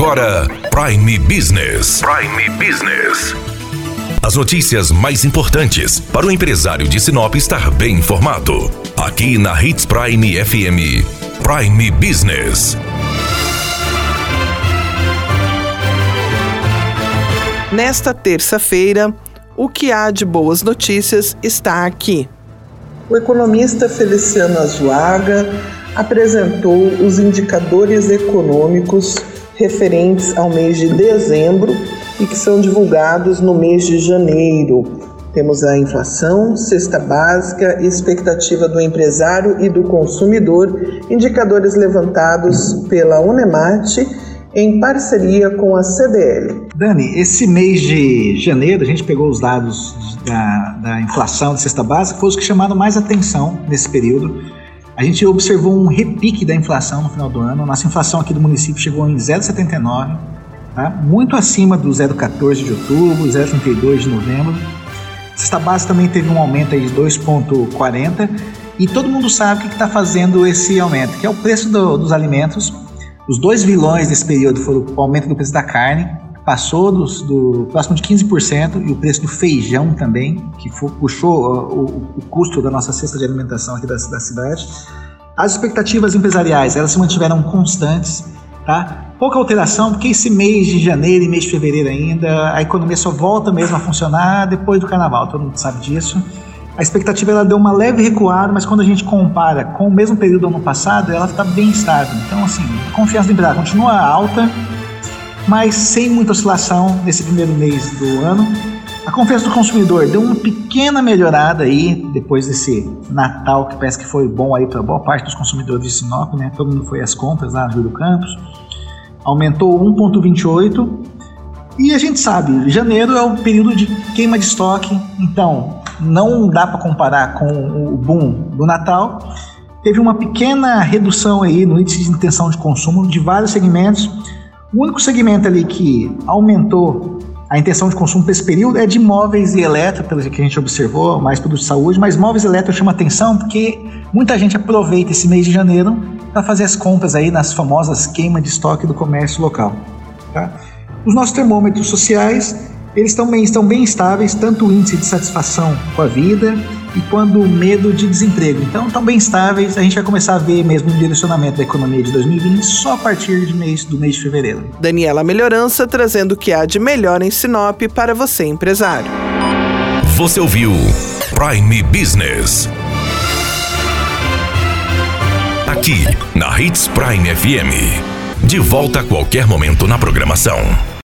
agora Prime Business. Prime Business. As notícias mais importantes para o empresário de Sinop estar bem informado. Aqui na Hits Prime FM. Prime Business. Nesta terça-feira, o que há de boas notícias está aqui. O economista Feliciano Azuaga apresentou os indicadores econômicos referentes ao mês de dezembro e que são divulgados no mês de janeiro. Temos a inflação, cesta básica, expectativa do empresário e do consumidor, indicadores levantados pela Unemate em parceria com a CDL. Dani, esse mês de janeiro, a gente pegou os dados da, da inflação de cesta básica, foi os que chamaram mais atenção nesse período. A gente observou um repique da inflação no final do ano. Nossa inflação aqui do município chegou em 0,79, tá? muito acima do 0,14 de outubro, 0,32 de novembro. Cesta básica também teve um aumento aí de 2,40 e todo mundo sabe o que está fazendo esse aumento, que é o preço do, dos alimentos. Os dois vilões desse período foram o aumento do preço da carne, passou dos, do próximo de 15% e o preço do feijão também, que puxou o, o, custo da nossa cesta de alimentação aqui da, da cidade. As expectativas empresariais, elas se mantiveram constantes, tá? Pouca alteração, porque esse mês de janeiro e mês de fevereiro ainda, a economia só volta mesmo a funcionar depois do carnaval, todo mundo sabe disso. A expectativa ela deu uma leve recuada, mas quando a gente compara com o mesmo período do ano passado, ela está bem estável. Então, assim, a confiança do empresário continua alta, mas sem muita oscilação nesse primeiro mês do ano. A confiança do consumidor deu uma pequena melhorada aí depois desse Natal que parece que foi bom aí para boa parte dos consumidores de Sinop, né? Todo mundo foi às compras lá no do Campos. Aumentou 1.28 e a gente sabe, janeiro é o período de queima de estoque, então não dá para comparar com o boom do Natal. Teve uma pequena redução aí no índice de intenção de consumo de vários segmentos o único segmento ali que aumentou a intenção de consumo para esse período é de móveis e eletro, pelo que a gente observou, mais produtos de saúde, mas móveis e eletro chama atenção porque muita gente aproveita esse mês de janeiro para fazer as compras aí nas famosas queima de estoque do comércio local. Tá? Os nossos termômetros sociais, eles também estão bem estáveis, tanto o índice de satisfação com a vida e quando o medo de desemprego. Então, estão bem estáveis. A gente vai começar a ver mesmo um direcionamento da economia de 2020 só a partir de mês, do mês de fevereiro. Daniela Melhorança trazendo o que há de melhor em Sinop para você, empresário. Você ouviu Prime Business. Aqui, na Hits Prime FM. De volta a qualquer momento na programação.